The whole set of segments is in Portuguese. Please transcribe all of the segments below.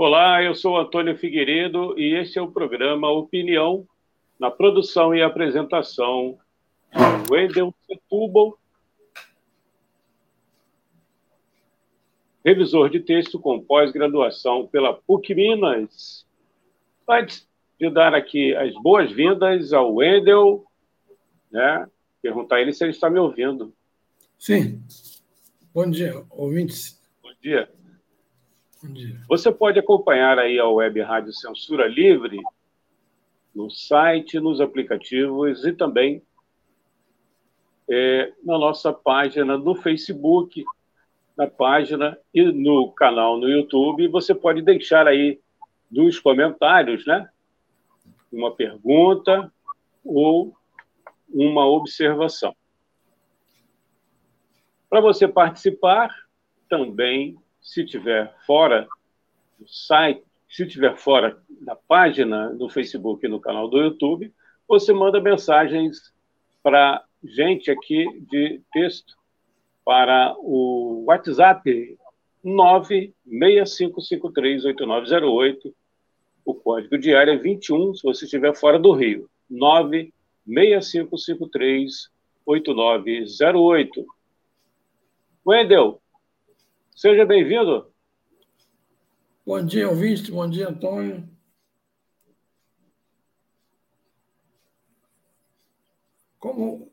Olá, eu sou Antônio Figueiredo e este é o programa Opinião, na produção e apresentação de Wendel Setúbal, revisor de texto com pós-graduação pela PUC Minas. Antes de dar aqui as boas-vindas ao Wendel, né, perguntar a ele se ele está me ouvindo. Sim. Bom dia, ouvintes. Bom dia. Você pode acompanhar aí a Web Rádio Censura Livre no site, nos aplicativos e também é, na nossa página no Facebook, na página e no canal no YouTube. Você pode deixar aí nos comentários, né? Uma pergunta ou uma observação. Para você participar, também se tiver fora do site, se tiver fora da página do Facebook e no canal do YouTube, você manda mensagens para gente aqui de texto para o WhatsApp 965538908. O código diário é 21, se você estiver fora do Rio. 965538908. Wendel, Seja bem-vindo. Bom dia, ouvinte. Bom dia, Antônio. Como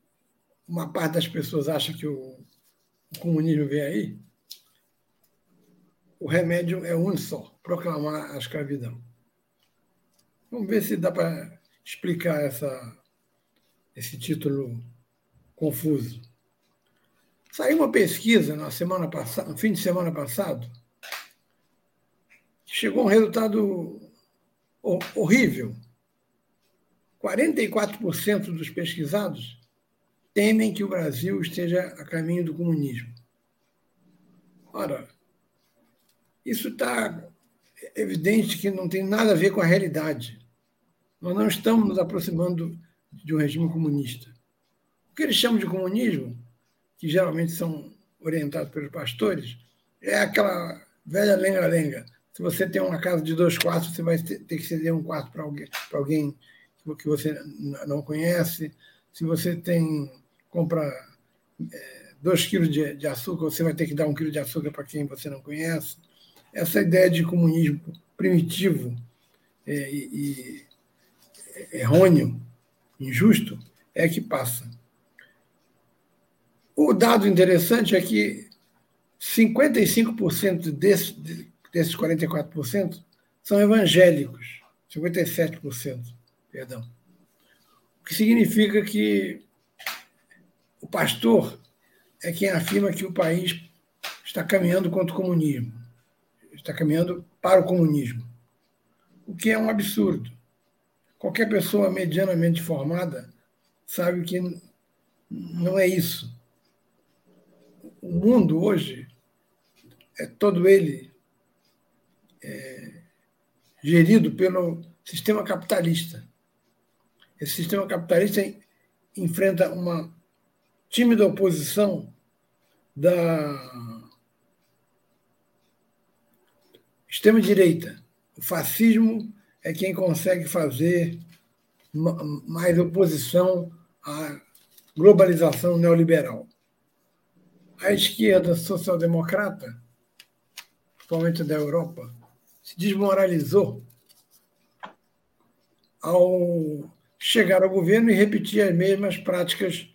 uma parte das pessoas acha que o, comunismo vem aí, o remédio é um só, proclamar a escravidão. Vamos ver se dá para explicar essa, esse título confuso. Saiu uma pesquisa na semana passada, no fim de semana passado, chegou a um resultado horrível. 44% dos pesquisados temem que o Brasil esteja a caminho do comunismo. Ora, isso está evidente que não tem nada a ver com a realidade. Nós não estamos nos aproximando de um regime comunista. O que eles chamam de comunismo que geralmente são orientados pelos pastores, é aquela velha lenga-lenga. Se você tem uma casa de dois quartos, você vai ter que ceder um quarto para alguém, para alguém que você não conhece. Se você tem compra é, dois quilos de, de, açúcar, você vai ter que dar um quilo de açúcar para quem você não conhece. Essa ideia de comunismo primitivo é, e, e errôneo, injusto, é que passa. O dado interessante é que 55% desse, desses 44% são evangélicos, 57%, perdão. O que significa que o pastor é quem afirma que o país está caminhando contra o comunismo, está caminhando para o comunismo, o que é um absurdo. Qualquer pessoa medianamente formada sabe que não é isso o mundo hoje é todo ele é, gerido pelo sistema capitalista. Esse sistema capitalista enfrenta uma tímida oposição da extrema-direita. O fascismo é quem consegue fazer mais oposição à globalização neoliberal a esquerda social-democrata, principalmente da Europa, se desmoralizou ao chegar ao governo e repetir as mesmas práticas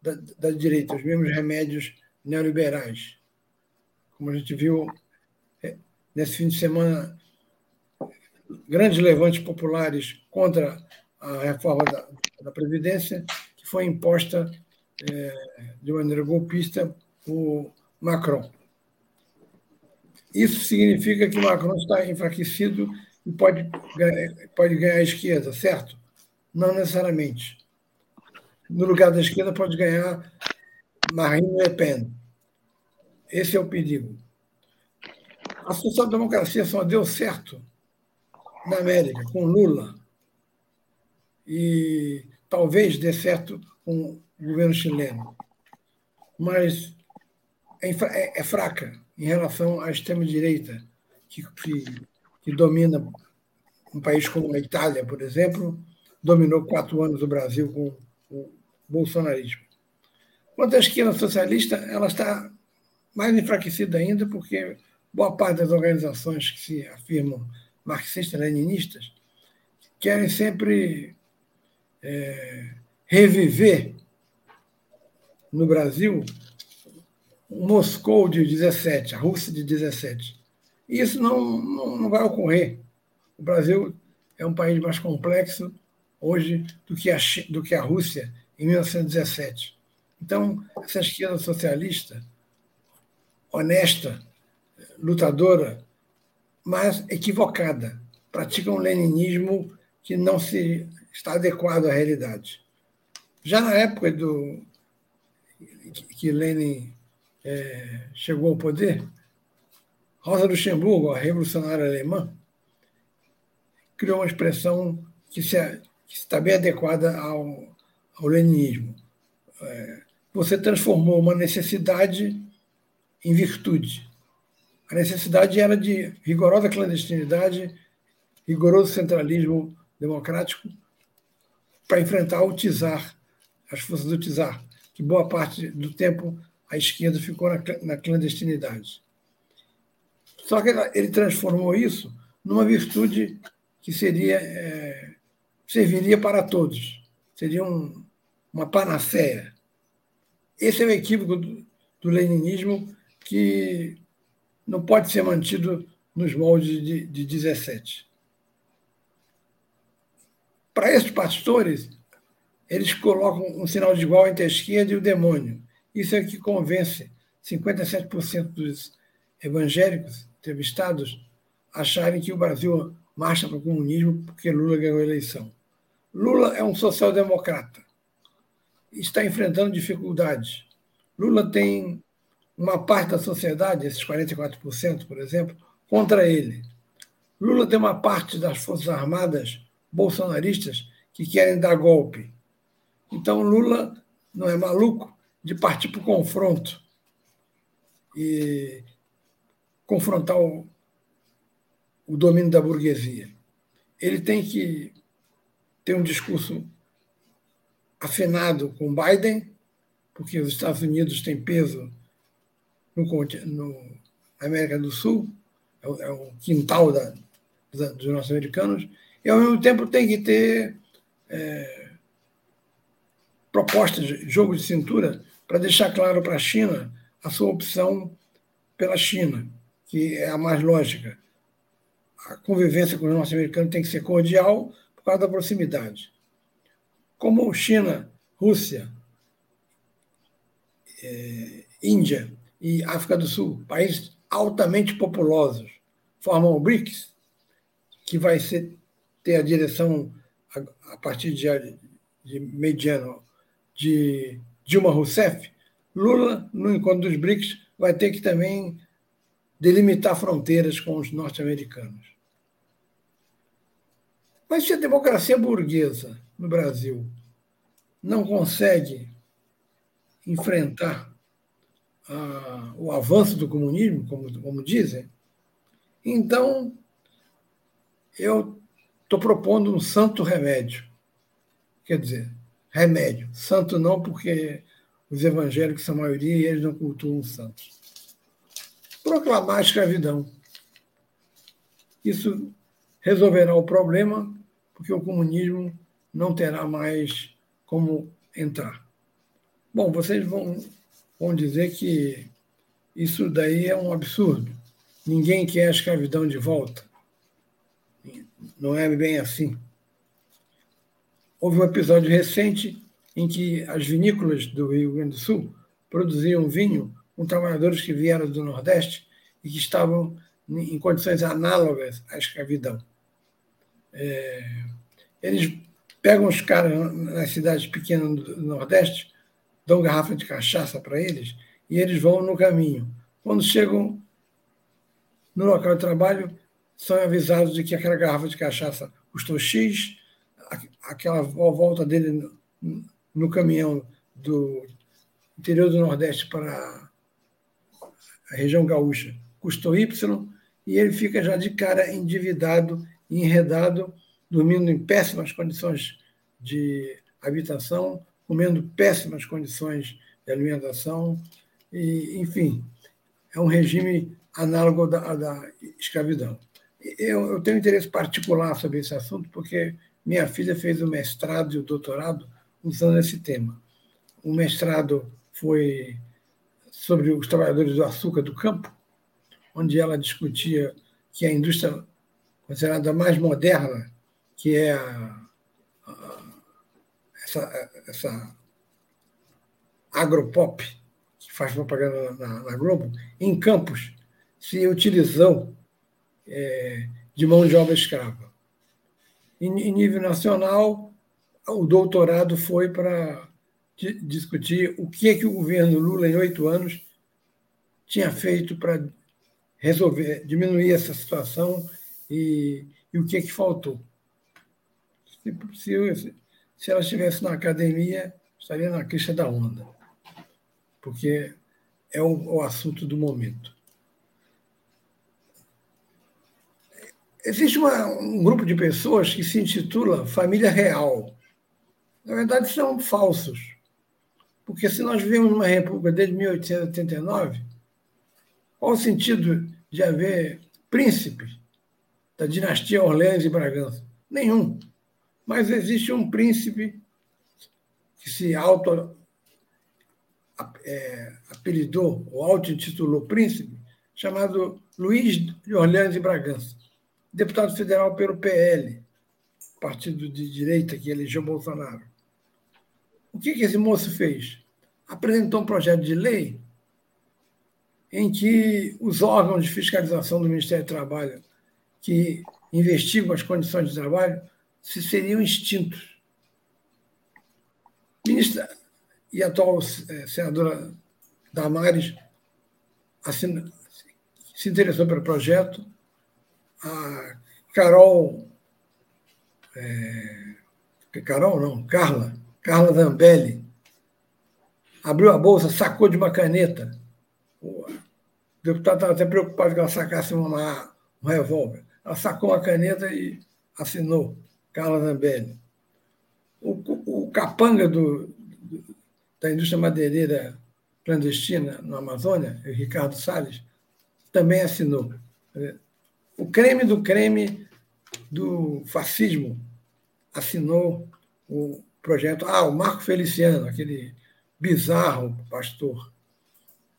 da, da direita, os mesmos remédios neoliberais. Como a gente viu é, nesse fim de semana, grandes levantes populares contra a reforma da, da Previdência, que foi imposta é, de maneira golpista o Macron. Isso significa que Macron está enfraquecido e pode, pode ganhar a esquerda, certo? Não necessariamente. No lugar da esquerda pode ganhar Marine Le Pen. Esse é o perigo. A social-democracia só deu certo na América, com Lula. E talvez dê certo com o governo chileno. Mas é, é, é fraca em relação à extrema-direita, que, que, que domina um país como a Itália, por exemplo, dominou quatro anos o Brasil com o bolsonarismo. Quanto à esquerda socialista, ela está mais enfraquecida ainda, porque boa parte das organizações que se afirmam marxistas-leninistas querem sempre é, reviver no Brasil Moscou de 17, a Rússia de 17. E isso não, não, não vai ocorrer. O Brasil é um país mais complexo hoje do que a, do que a Rússia em 1917. Então, essa esquerda socialista, honesta, lutadora, mas equivocada, pratica um leninismo que não se está adequado à realidade. Já na época do que Lenin é, chegou ao poder, Rosa Luxemburgo, a revolucionária alemã, criou uma expressão que, se, que está bem adequada ao, ao leninismo. É, você transformou uma necessidade em virtude. A necessidade era de rigorosa clandestinidade, rigoroso centralismo democrático para enfrentar o czar, as forças do czar, que boa parte do tempo a esquerda ficou na clandestinidade. Só que ele transformou isso numa virtude que seria é, serviria para todos, seria um, uma panaceia. Esse é o equívoco do, do leninismo que não pode ser mantido nos moldes de, de 17. Para esses pastores, eles colocam um sinal de igual entre a esquerda e o demônio. Isso é que convence 57% dos evangélicos entrevistados a acharem que o Brasil marcha para o comunismo porque Lula ganhou a eleição. Lula é um social-democrata. Está enfrentando dificuldades. Lula tem uma parte da sociedade, esses 44%, por exemplo, contra ele. Lula tem uma parte das Forças Armadas bolsonaristas que querem dar golpe. Então, Lula não é maluco de partir para o confronto e confrontar o, o domínio da burguesia. Ele tem que ter um discurso afinado com Biden, porque os Estados Unidos têm peso no, no América do Sul, é o, é o quintal da, da, dos norte-americanos, e ao mesmo tempo tem que ter é, propostas de jogo de cintura para deixar claro para a China a sua opção pela China, que é a mais lógica. A convivência com os norte-americanos tem que ser cordial por causa da proximidade. Como China, Rússia, é, Índia e África do Sul, países altamente populosos, formam o BRICS, que vai ser, ter a direção, a, a partir de, de mediano, de Dilma Rousseff, Lula, no encontro dos BRICS, vai ter que também delimitar fronteiras com os norte-americanos. Mas se a democracia burguesa no Brasil não consegue enfrentar ah, o avanço do comunismo, como, como dizem, então eu estou propondo um santo remédio. Quer dizer, remédio. Santo não, porque os evangélicos são a maioria e eles não cultuam os santos. Proclamar a escravidão. Isso resolverá o problema, porque o comunismo não terá mais como entrar. Bom, vocês vão, vão dizer que isso daí é um absurdo. Ninguém quer a escravidão de volta. Não é bem assim. Houve um episódio recente em que as vinícolas do Rio Grande do Sul produziam vinho com trabalhadores que vieram do Nordeste e que estavam em condições análogas à escravidão. É, eles pegam os caras nas cidades pequenas do Nordeste, dão garrafa de cachaça para eles e eles vão no caminho. Quando chegam no local de trabalho, são avisados de que aquela garrafa de cachaça custou X, aquela volta dele no, no caminhão do interior do Nordeste para a região gaúcha custou Y, e ele fica já de cara endividado, enredado, dormindo em péssimas condições de habitação, comendo péssimas condições de alimentação, e, enfim, é um regime análogo da, da escravidão. Eu, eu tenho interesse particular sobre esse assunto, porque minha filha fez o mestrado e o doutorado usando esse tema. O mestrado foi sobre os trabalhadores do açúcar do campo, onde ela discutia que a indústria considerada mais moderna, que é a, a, essa, essa agropop, que faz propaganda na, na Globo, em Campos se utilizou é, de mão de obra escrava. Em, nível nacional, o doutorado foi para discutir o que, é que o governo Lula, em oito anos, tinha feito para resolver, diminuir essa situação e, e o que, é que faltou. Se, se, se ela estivesse na academia, estaria na queixa da onda, porque é o, o assunto do momento. Existe uma, um grupo de pessoas que se intitula Família Real. Na verdade, são falsos. Porque se nós vivemos numa república desde 1889, qual o sentido de haver príncipes da dinastia Orleans e Bragança? Nenhum. Mas existe um príncipe que se auto é, apelidou ou auto-intitulou príncipe, chamado Luiz de Orleans e Bragança deputado federal pelo PL, partido de direita que elegeu Bolsonaro. O que, que esse moço fez? Apresentou um projeto de lei em que os órgãos de fiscalização do Ministério do Trabalho que investigam as condições de trabalho se seriam extintos. Ministra e atual eh, senadora Damares se interessou pelo projeto, a Carol. É, Carol não, Carla, Carla Zambelli, abriu a bolsa, sacou de uma caneta. O deputado estava até preocupado que ela sacasse uma, um revólver. Ela sacou uma caneta e assinou, Carla Zambelli. O, o capanga do, da indústria madeireira clandestina no Amazônia, Ricardo Salles, também assinou o creme do creme do fascismo assinou o projeto. Ah, o Marco Feliciano, aquele bizarro pastor,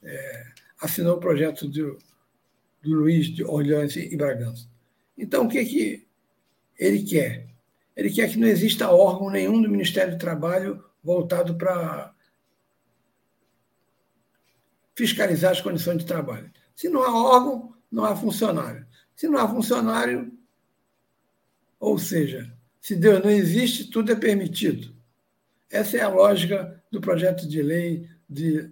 é, assinou o projeto do, do Luiz de Orleans e Bragança. Então, o que, que ele quer? Ele quer que não exista órgão nenhum do Ministério do Trabalho voltado para fiscalizar as condições de trabalho. Se não há órgão, não há funcionário. Se não há funcionário, ou seja, se Deus não existe, tudo é permitido. Essa é a lógica do projeto de lei de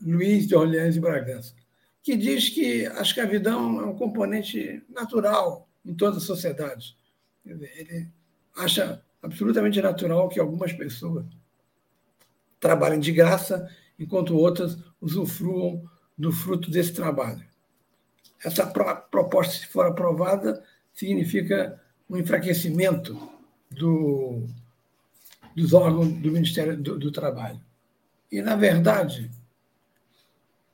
Luiz de Orleans e Bragança, que diz que a escravidão é um componente natural em todas as sociedades. Ele acha absolutamente natural que algumas pessoas trabalhem de graça, enquanto outras usufruam do fruto desse trabalho. Essa proposta, se for aprovada, significa um enfraquecimento do, dos órgãos do Ministério do, do Trabalho. E, na verdade,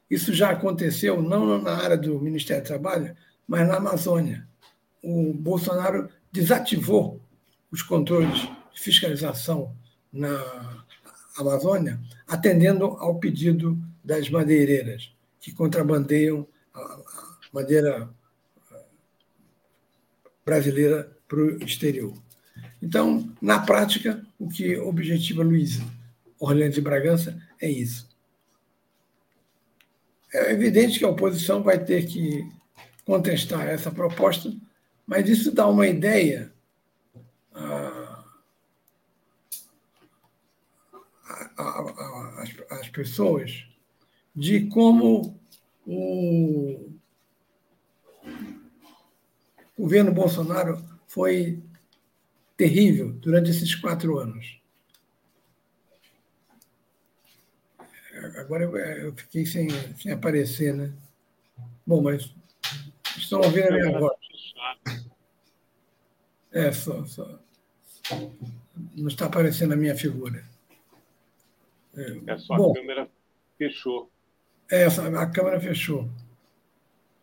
isso já aconteceu não na área do Ministério do Trabalho, mas na Amazônia. O Bolsonaro desativou os controles de fiscalização na Amazônia, atendendo ao pedido das madeireiras, que contrabandeiam madeira bandeira ah, brasileira para o exterior. Então, na prática, o que objetiva Luiz Orlando de Bragança é isso. É evidente que a oposição vai ter que contestar essa proposta, mas isso dá uma ideia ah, às pessoas de como o governo Bolsonaro foi terrível durante esses quatro anos. Agora eu fiquei sem, sem aparecer, né? Bom, mas estão ouvindo a minha voz. É, só, só. Não está aparecendo a minha figura. É, é só Bom, a câmera fechou. É, a câmera fechou.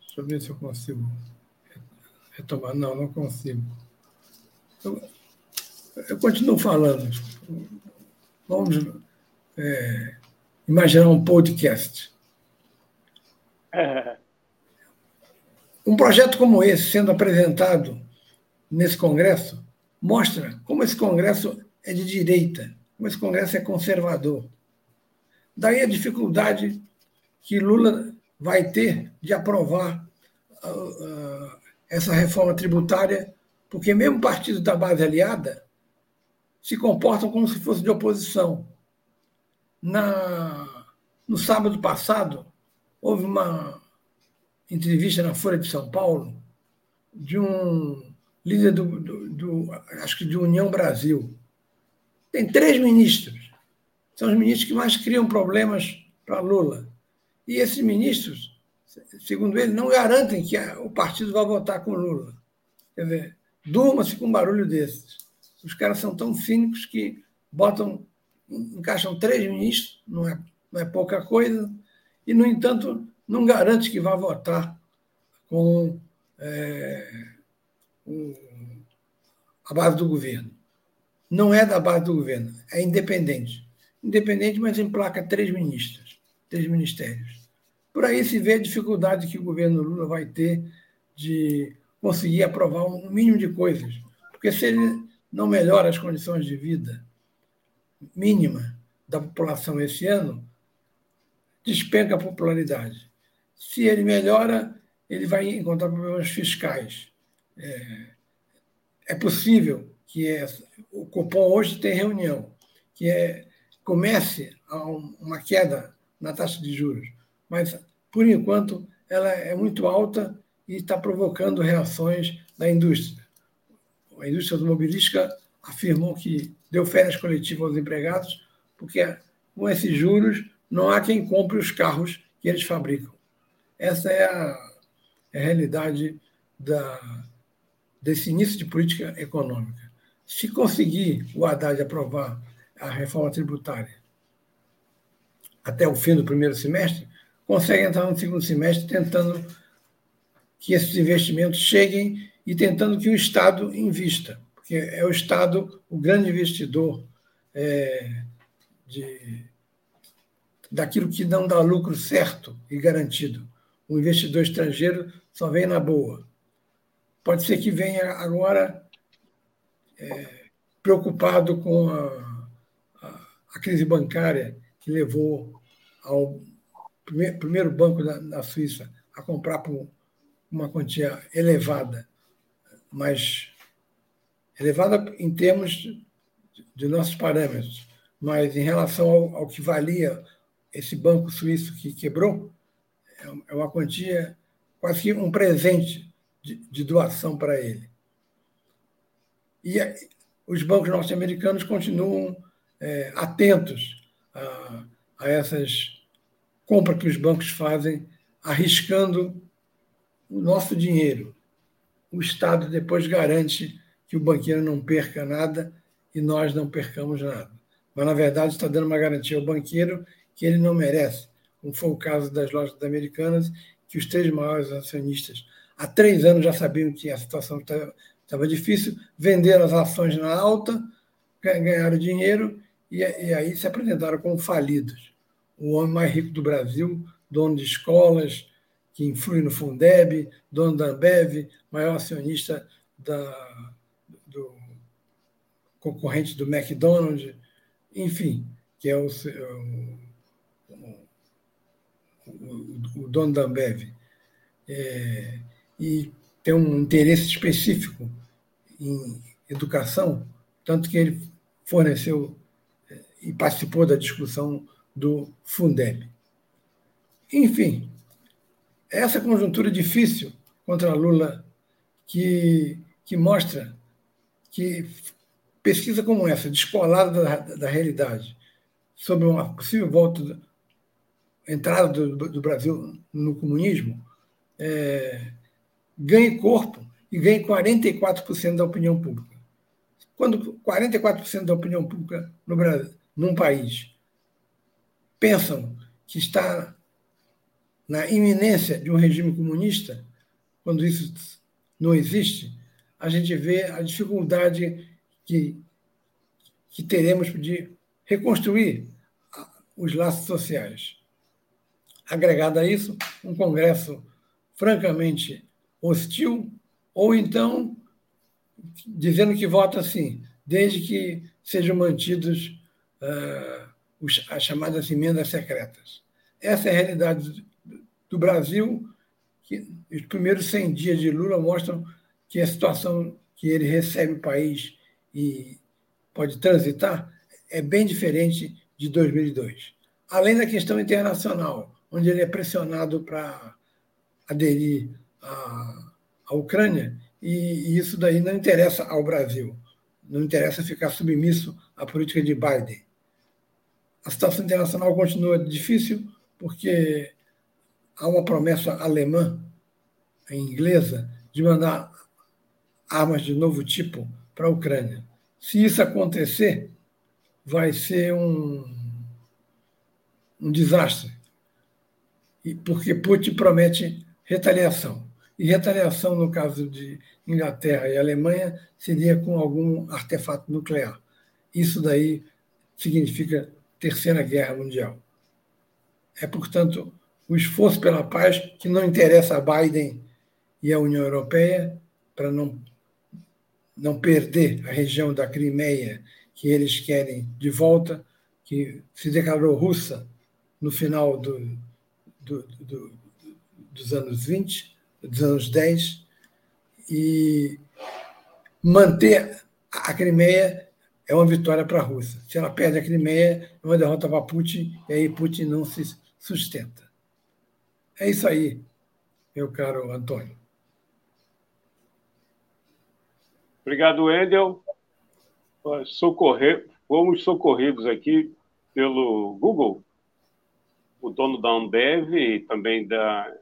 Deixa eu ver se eu consigo retomar. Não, não consigo. Eu, eu continuo falando. Vamos é, imaginar um podcast. É. Um projeto como esse sendo apresentado nesse Congresso mostra como esse Congresso é de direita, como esse Congresso é conservador. Daí a dificuldade que Lula vai ter de aprovar essa reforma tributária, porque mesmo partidos da base aliada se comportam como se fosse de oposição. Na, no sábado passado, houve uma entrevista na Folha de São Paulo de um líder do, do, do acho que de União Brasil. Tem três ministros. São os ministros que mais criam problemas para Lula. E esses ministros, segundo ele, não garantem que o partido vai votar com Lula. Quer dizer, durma-se com um barulho desses. Os caras são tão cínicos que botam, encaixam três ministros, não é, não é pouca coisa, e, no entanto, não garante que vá votar com é, a base do governo. Não é da base do governo, é independente. Independente, mas emplaca três ministros, três ministérios. Por aí se vê a dificuldade que o governo Lula vai ter de conseguir aprovar um mínimo de coisas. Porque se ele não melhora as condições de vida mínima da população esse ano, despenca a popularidade. Se ele melhora, ele vai encontrar problemas fiscais. É, é possível que é, o Copom hoje tem reunião, que é, comece uma queda na taxa de juros, mas, por enquanto, ela é muito alta e está provocando reações da indústria. A indústria automobilística afirmou que deu férias coletivas aos empregados, porque com esses juros não há quem compre os carros que eles fabricam. Essa é a, é a realidade da, desse início de política econômica. Se conseguir o Haddad aprovar a reforma tributária até o fim do primeiro semestre, consegue entrar no segundo semestre tentando que esses investimentos cheguem e tentando que o Estado invista, porque é o Estado o grande investidor é, de, daquilo que não dá lucro certo e garantido. O investidor estrangeiro só vem na boa. Pode ser que venha agora é, preocupado com a, a, a, crise bancária que levou ao primeiro, primeiro banco da, da, Suíça a comprar por uma quantia elevada, mas elevada em termos de, de nossos parâmetros, mas em relação ao, ao que valia esse banco suíço que quebrou, é, é uma quantia quase que um presente de, de doação para ele. E os bancos norte-americanos continuam é, atentos a, a essas compras que os bancos fazem, arriscando o nosso dinheiro. O Estado depois garante que o banqueiro não perca nada e nós não percamos nada. Mas, na verdade, está dando uma garantia ao banqueiro que ele não merece, como foi o caso das lojas americanas, que os três maiores acionistas há três anos já sabiam que a situação estava difícil, venderam as ações na alta, ganharam dinheiro e, e aí se apresentaram como falidos. O homem mais rico do Brasil, dono de escolas, que influi no Fundeb, dono da Ambev, maior acionista da, do concorrente do McDonald's, enfim, que é o, o, o, o dono da Ambev. É, e tem um interesse específico em educação, tanto que ele forneceu eh, e participou da discussão do Fundeb. Enfim, essa conjuntura difícil contra Lula que, que mostra que pesquisa como essa, descolada da, da realidade, sobre uma possível volta, entrada do, do Brasil no comunismo, é, ganhe corpo e ganhe 44% da opinião pública. Quando 44% da opinião pública no Brasil, num país pensam que está na iminência de um regime comunista, quando isso não existe, a gente vê a dificuldade que, que teremos de reconstruir os laços sociais. Agregado a isso, um Congresso francamente hostil, ou então dizendo que vota sim, desde que sejam mantidos uh, as chamadas emendas secretas. Essa é a realidade do Brasil, que os primeiros 100 dias de Lula mostram que a situação que ele recebe o país e pode transitar é bem diferente de 2002. Além da questão internacional, onde ele é pressionado para aderir à, Ucrânia, e, isso daí não interessa ao Brasil, não interessa ficar submisso à política de Biden. A situação internacional continua difícil porque há uma promessa alemã, inglesa, de mandar armas de novo tipo para a Ucrânia. Se isso acontecer, vai ser um, um desastre, porque Putin promete retaliação. E retaliação, no caso de Inglaterra e Alemanha, seria com algum artefato nuclear. Isso daí significa Terceira Guerra Mundial. É, portanto, o esforço pela paz que não interessa a Biden e a União Europeia para não, não perder a região da Crimeia que eles querem de volta, que se declarou russa no final do, do, do, dos anos 20, dos anos 10, e manter a Crimeia é uma vitória para a Rússia. Se ela perde a Crimeia, é uma derrota para Putin, e aí Putin não se sustenta. É isso aí, meu caro Antônio. Obrigado, Wendel. Socorrer, fomos socorridos aqui pelo Google, o dono da Ambev e também da,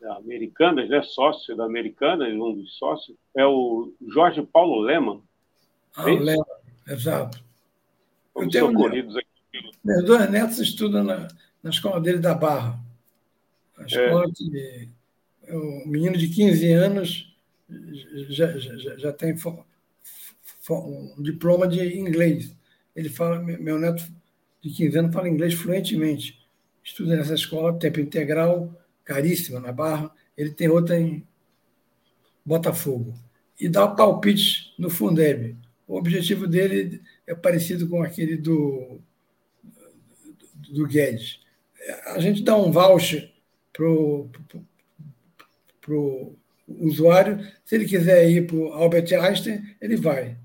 da Americanas, né? sócio da Americanas, um dos sócios, é o Jorge Paulo Lehmann. Ah, é Lehmann, exato. Fomos socorridos aqui. Meus dois netos estudam na, na escola dele da Barra. A escola é. que o menino de 15 anos já, já, já tem um diploma de inglês. Ele fala, meu neto de 15 anos fala inglês fluentemente. Estuda nessa escola, tempo integral, caríssima na Barra. Ele tem outra em Botafogo. E dá palpite no Fundeb. O objetivo dele é parecido com aquele do, do Guedes. A gente dá um voucher para o usuário. Se ele quiser ir para o Albert Einstein, ele vai.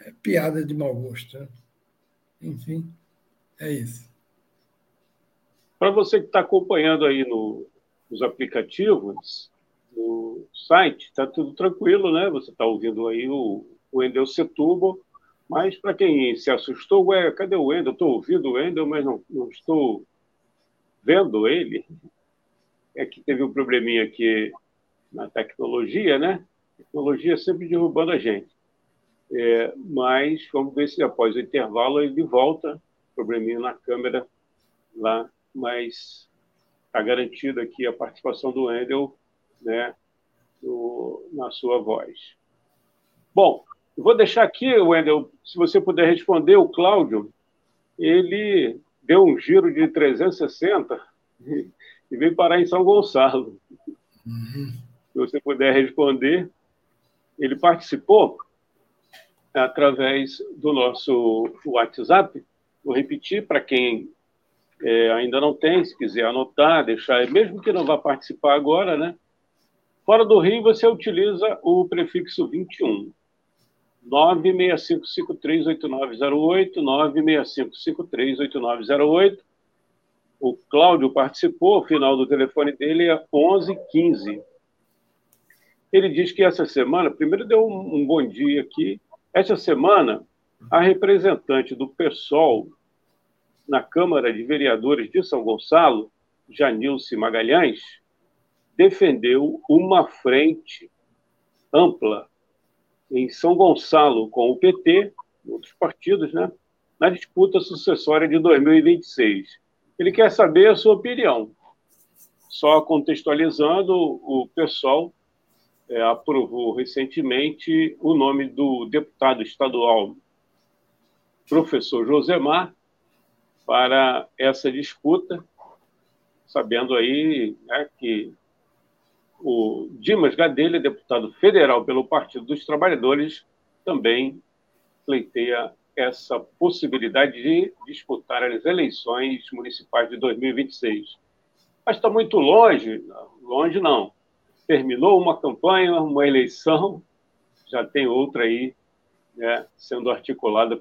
É piada de mau gosto. Né? Enfim, é isso. Para você que está acompanhando aí no, nos aplicativos, no site, está tudo tranquilo, né? Você está ouvindo aí o, o Wendel Setubo, mas para quem se assustou, ué, cadê o Wendel? Estou ouvindo o Wendel, mas não, não estou vendo ele é que teve um probleminha aqui na tecnologia, né? tecnologia sempre derrubando a gente. É, mas vamos ver se após o intervalo ele volta, probleminha na câmera lá, mas está garantido aqui a participação do Wendel né, na sua voz. Bom, vou deixar aqui, Wendel, se você puder responder, o Cláudio, ele deu um giro de 360 e veio parar em São Gonçalo. Uhum. Se você puder responder, ele participou através do nosso WhatsApp. Vou repetir para quem é, ainda não tem, se quiser anotar, deixar, mesmo que não vá participar agora, né? Fora do Rio, você utiliza o prefixo 21. 965538908, 965538908. O Cláudio participou, o final do telefone dele é 1115. Ele diz que essa semana, primeiro deu um, um bom dia aqui, essa semana a representante do PSOL na Câmara de Vereadores de São Gonçalo, Janilce Magalhães, defendeu uma frente ampla em São Gonçalo com o PT, outros partidos, né, na disputa sucessória de 2026. Ele quer saber a sua opinião. Só contextualizando, o pessoal é, aprovou recentemente o nome do deputado estadual professor Josemar para essa disputa, sabendo aí né, que o Dimas Gadelha, deputado federal pelo Partido dos Trabalhadores, também pleiteia essa possibilidade de disputar as eleições municipais de 2026. Mas está muito longe, longe não. Terminou uma campanha, uma eleição, já tem outra aí né, sendo articulada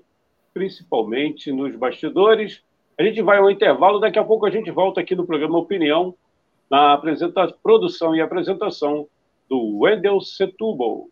principalmente nos bastidores. A gente vai ao intervalo, daqui a pouco a gente volta aqui no programa Opinião, na apresentação, produção e apresentação do Wendel Setúbal.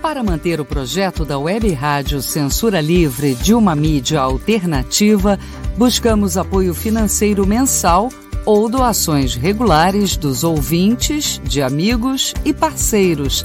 Para manter o projeto da Web Rádio Censura Livre de uma mídia alternativa, buscamos apoio financeiro mensal ou doações regulares dos ouvintes, de amigos e parceiros,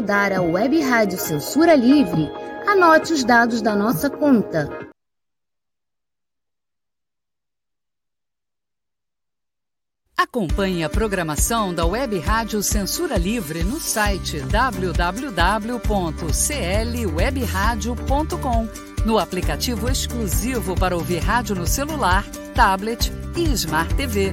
Ajudar a Web Rádio Censura Livre, anote os dados da nossa conta. Acompanhe a programação da Web Rádio Censura Livre no site www.clwebradio.com, no aplicativo exclusivo para ouvir rádio no celular, tablet e Smart TV.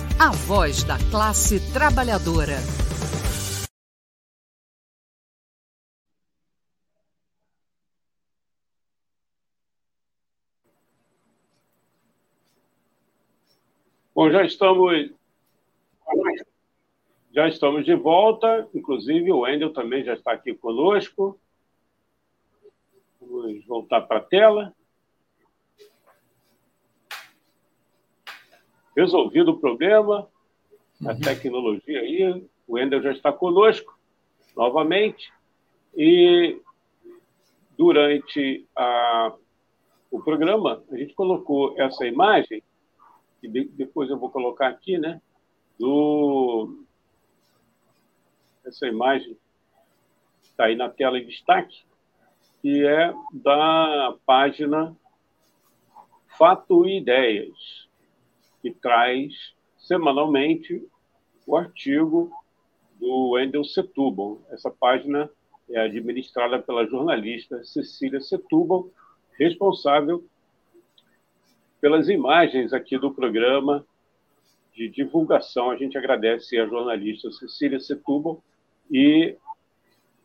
a voz da classe trabalhadora. Bom, já estamos já estamos de volta, inclusive o Wendel também já está aqui conosco. Vamos voltar para a tela. Resolvido o problema, a uhum. tecnologia aí, o Wendel já está conosco novamente, e durante a, o programa, a gente colocou essa imagem, que de, depois eu vou colocar aqui, né, do, essa imagem está aí na tela em destaque, que é da página Fato e Ideias que traz semanalmente o artigo do Wendel Setúbal. Essa página é administrada pela jornalista Cecília Setúbal, responsável pelas imagens aqui do programa de divulgação. A gente agradece a jornalista Cecília Setúbal e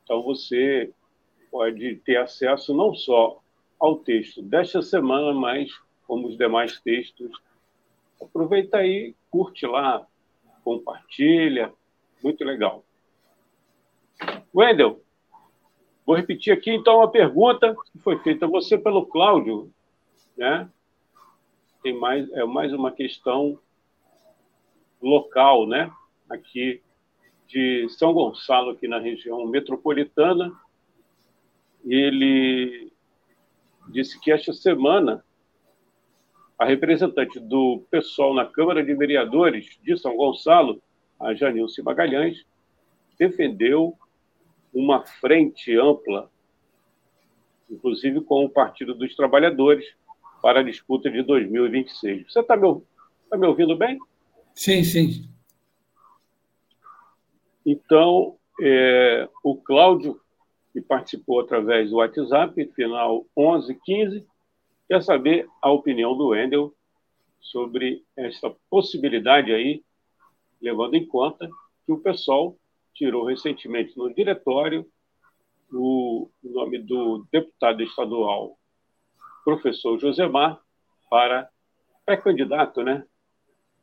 Então você pode ter acesso não só ao texto desta semana, mas como os demais textos. Aproveita aí, curte lá, compartilha, muito legal. Wendel, vou repetir aqui então a pergunta que foi feita a você pelo Cláudio, né? Tem mais é mais uma questão local, né? Aqui de São Gonçalo, aqui na região metropolitana. Ele disse que esta semana a representante do pessoal na Câmara de Vereadores de São Gonçalo, a Janilce Magalhães, defendeu uma frente ampla, inclusive com o Partido dos Trabalhadores, para a disputa de 2026. Você está me, tá me ouvindo bem? Sim, sim. Então, é, o Cláudio, que participou através do WhatsApp, final 1115, quer saber a opinião do Wendel sobre essa possibilidade aí, levando em conta que o pessoal tirou recentemente no diretório o nome do deputado estadual, professor Josemar, para pré-candidato né,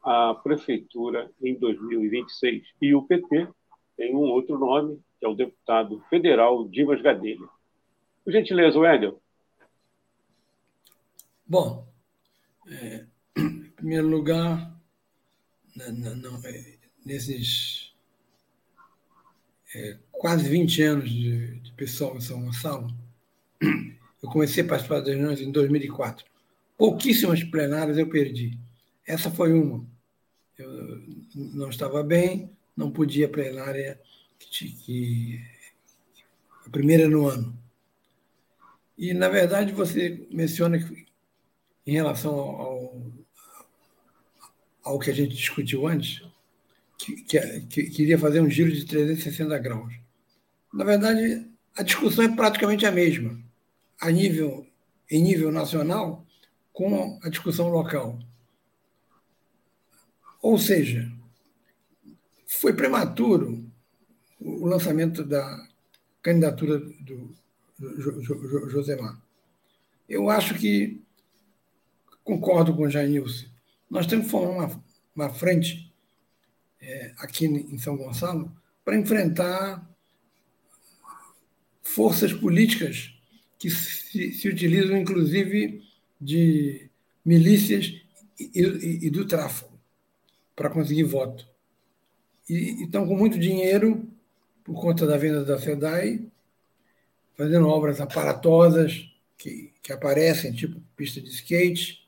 à prefeitura em 2026. E o PT tem um outro nome, que é o deputado federal Dimas Gadelha. Por gentileza, Wendel. Bom, é, em primeiro lugar, não, não, é, nesses é, quase 20 anos de, de pessoal em São Gonçalo, eu comecei a participar das reuniões em 2004. Pouquíssimas plenárias eu perdi. Essa foi uma. Eu não estava bem, não podia plenária que, que a primeira no ano. E, na verdade, você menciona que, em relação ao, ao que a gente discutiu antes, que, que, que queria fazer um giro de 360 graus. Na verdade, a discussão é praticamente a mesma, a nível, em nível nacional, com a discussão local. Ou seja, foi prematuro o lançamento da candidatura do Josemar. Eu acho que, concordo com o Jailson, nós temos que formar uma, uma frente é, aqui em São Gonçalo para enfrentar forças políticas que se, se utilizam, inclusive, de milícias e, e, e do tráfico para conseguir voto. E estão com muito dinheiro por conta da venda da SEDAI, fazendo obras aparatosas que, que aparecem, tipo pista de skate,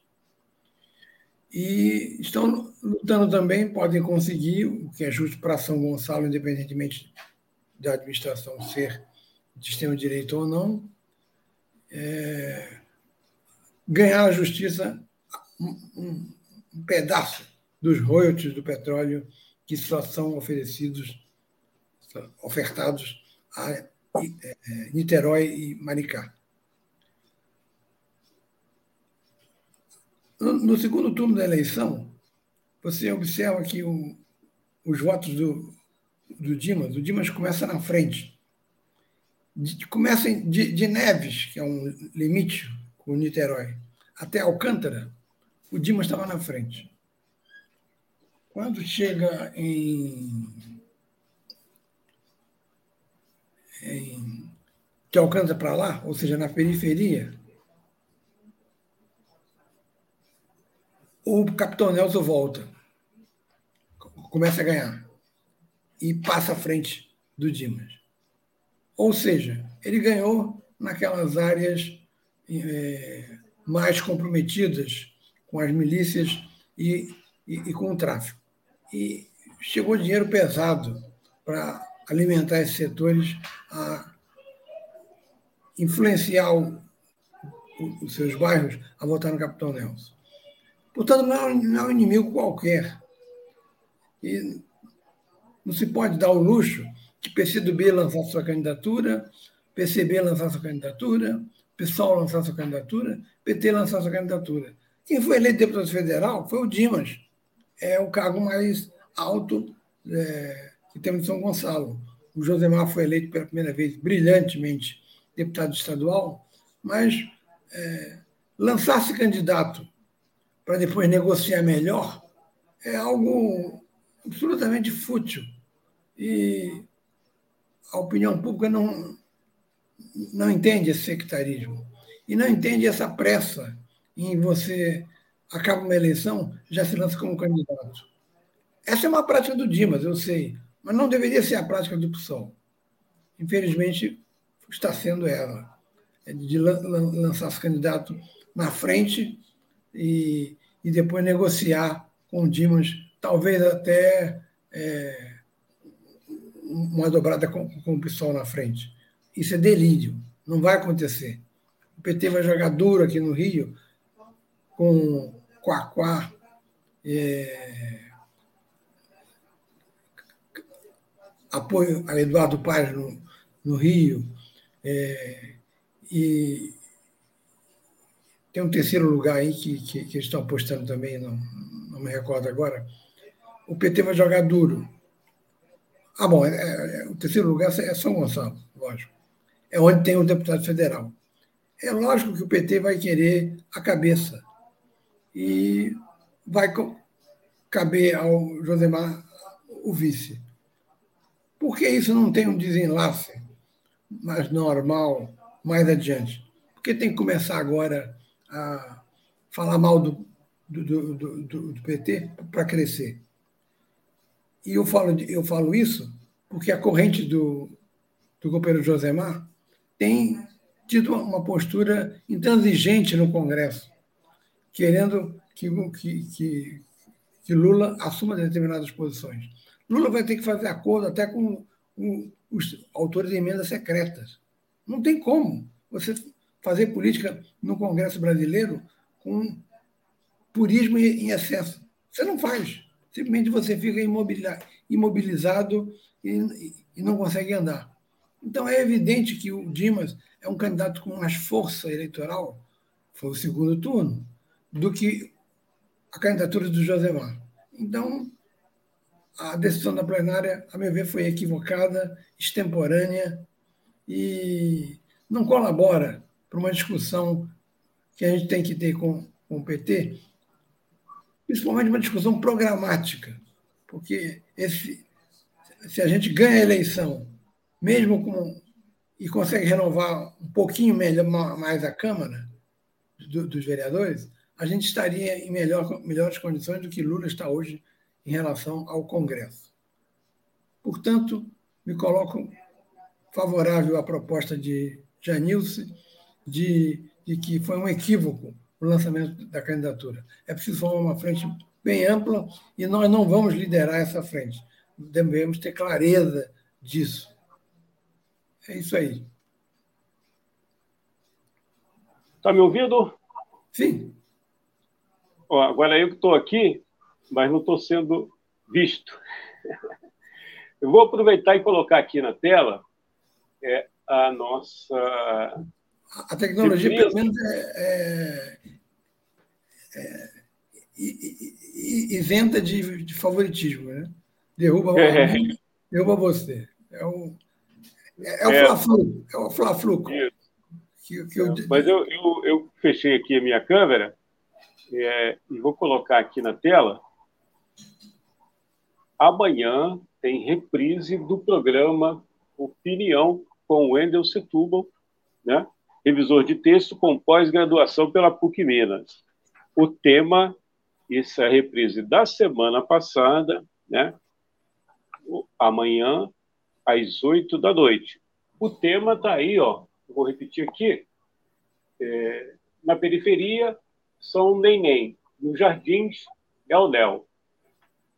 e estão lutando também, podem conseguir, o que é justo para São Gonçalo, independentemente da administração ser de sistema de direito ou não, é, ganhar a justiça um, um, um pedaço dos royalties do petróleo que só são oferecidos, ofertados a é, Niterói e Maricá. No, segundo turno da eleição, você observa que o, os votos do, do Dimas, o Dimas começa na frente. De, começa de, de Neves, que é um limite com o Niterói, até Alcântara, o Dimas estava na frente. Quando chega em, em que alcança para lá, ou seja, na periferia, o capitão Nelson volta, começa a ganhar e passa à frente do Dimas. Ou seja, ele ganhou naquelas áreas é, mais comprometidas com as milícias e, e, e com o tráfico e chegou dinheiro pesado para alimentar esses setores, a influenciar o, os seus bairros a votar no Capitão Nelson. Portanto, não é, não é um inimigo qualquer. E não se pode dar o luxo de PCdoB lançar sua candidatura, PCB lançar sua candidatura, PSOL lançar sua candidatura, PT lançar sua candidatura. Quem foi eleito deputado federal foi o Dimas é o cargo mais alto é, que temos em São Gonçalo. O Josemar foi eleito pela primeira vez brilhantemente deputado estadual, mas é, lançar-se candidato para depois negociar melhor é algo absolutamente fútil. E a opinião pública não, não entende esse sectarismo e não entende essa pressa em você acaba uma eleição já se lança como candidato. Essa é uma prática do Dimas, eu sei, mas não deveria ser a prática do PSOL. Infelizmente, está sendo ela, é de lançar esse candidato na frente e, e depois negociar com o Dimas, talvez até é, uma dobrada com, com o PSOL na frente. Isso é delírio, não vai acontecer. O PT vai jogar duro aqui no Rio com Quaquá, é, apoio a Eduardo Paz no, no Rio, é, e tem um terceiro lugar aí que, que, que estão apostando também, não, não me recordo agora. O PT vai jogar duro. Ah, bom, é, é, o terceiro lugar é São Gonçalo, lógico. É onde tem o deputado federal. É lógico que o PT vai querer a cabeça. E vai caber ao Josemar o vice. Por que isso não tem um desenlace mais normal, mais adiante? Porque tem que começar agora a falar mal do, do, do, do, PT para crescer. E eu falo, eu falo isso porque a corrente do, do companheiro Josemar tem tido uma postura intransigente no Congresso, querendo que, que, que, que Lula assuma determinadas posições. Lula vai ter que fazer acordo até com, com os autores de emendas secretas. Não tem como você fazer política no Congresso brasileiro com purismo em excesso. Você não faz. Simplesmente você fica imobilizado e, e não consegue andar. Então é evidente que o Dimas é um candidato com mais força eleitoral, foi o segundo turno, do que a candidatura do Josemar. Então, a decisão da plenária, a meu ver, foi equivocada, extemporânea e não colabora para uma discussão que a gente tem que ter com, com o PT, principalmente uma discussão programática, porque esse, se a gente ganha a eleição, mesmo com e consegue renovar um pouquinho melhor, mais a Câmara do, dos vereadores, a gente estaria em melhor, melhores condições do que Lula está hoje em relação ao Congresso. Portanto, me coloco favorável à proposta de Janilce de, de que foi um equívoco o lançamento da candidatura. É preciso formar uma frente bem ampla e nós não vamos liderar essa frente. Devemos ter clareza disso. É isso aí. Está me ouvindo? Sim. Ó, agora eu que estou aqui, mas não estou sendo visto. Eu vou aproveitar e colocar aqui na tela é, a nossa. A tecnologia, pelo menos, é, é, é isenta de, de, favoritismo. Né? Derruba, é. derruba você. É o, é o é. Fla-Flu. É o Fla-Flu. Que, que eu... Mas eu, eu, eu fechei aqui a minha câmera é, e vou colocar aqui na tela. Amanhã tem reprise do programa Opinião com o Wendel Setúbal, né? Revisor de texto com pós-graduação pela PUC Minas. O tema, isso é a reprise da semana passada, né? amanhã, às oito da noite. O tema está aí, ó. vou repetir aqui. É, na periferia, são Neném, nos Jardins Gaudel.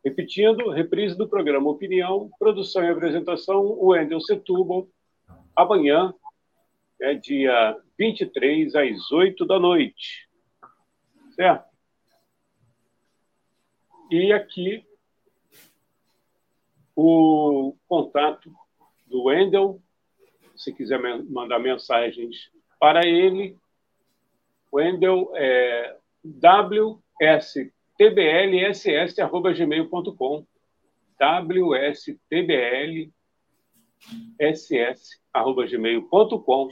Repetindo, reprise do programa Opinião, produção e apresentação, o Wendel Setúbal, amanhã, é dia 23, às 8 da noite. Certo? E aqui o contato do Wendel, se quiser mandar mensagens para ele, Wendel é wstblss.gmail.com wstbl ss@gmail.com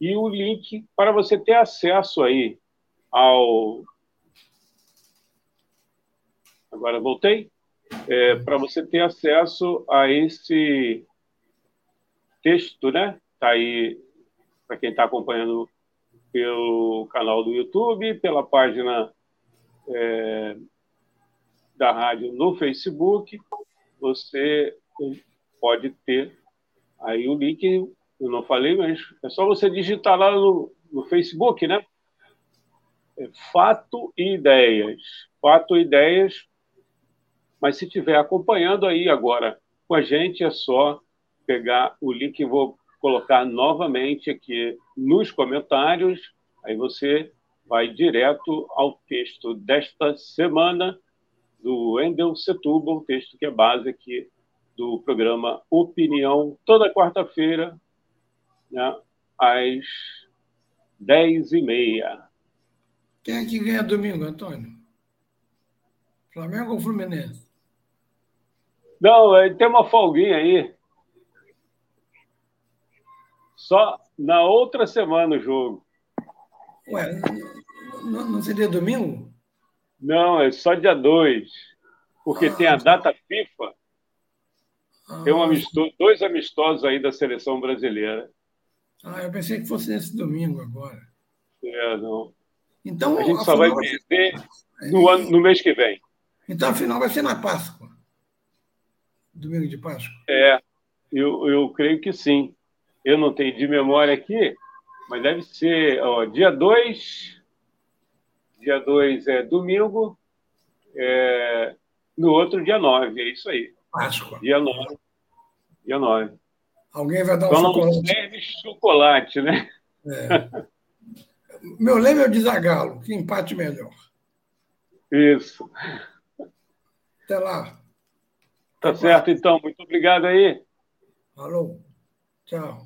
e o link para você ter acesso aí ao agora voltei é, para você ter acesso a esse texto, né? Tá aí para quem está acompanhando pelo canal do YouTube, pela página é, da rádio no Facebook, você pode ter aí o link, eu não falei, mas é só você digitar lá no, no Facebook, né? É fato e ideias. Fato e ideias. Mas se estiver acompanhando aí agora com a gente, é só pegar o link, vou colocar novamente aqui nos comentários. Aí você vai direto ao texto desta semana do Wendel Setúbal, texto que é base aqui do programa Opinião, toda quarta-feira, né, às dez e meia. Quem é que ganha domingo, Antônio? Flamengo ou Fluminense? Não, tem uma folguinha aí. Só na outra semana o jogo. Ué, não, não seria domingo? Não, é só dia 2. Porque ah, tem a data FIFA. Ah, tem um amistoso, dois amistosos aí da seleção brasileira. Ah, eu pensei que fosse nesse domingo agora. É, não. Então, a gente só vai perder no, ano, no mês que vem. Então, a final vai ser na Páscoa. Domingo de Páscoa. É, eu, eu creio que sim. Eu não tenho de memória aqui, mas deve ser ó, dia 2. Dia 2 é domingo. É, no outro, dia 9. É isso aí. Páscoa. Dia 9. Dia 9. Alguém vai dar um então, chocolate. Não serve chocolate, né? É. Meu lema é o desagalo, que empate melhor. Isso. Até lá. Tá certo, então. Muito obrigado aí. Falou. Tchau.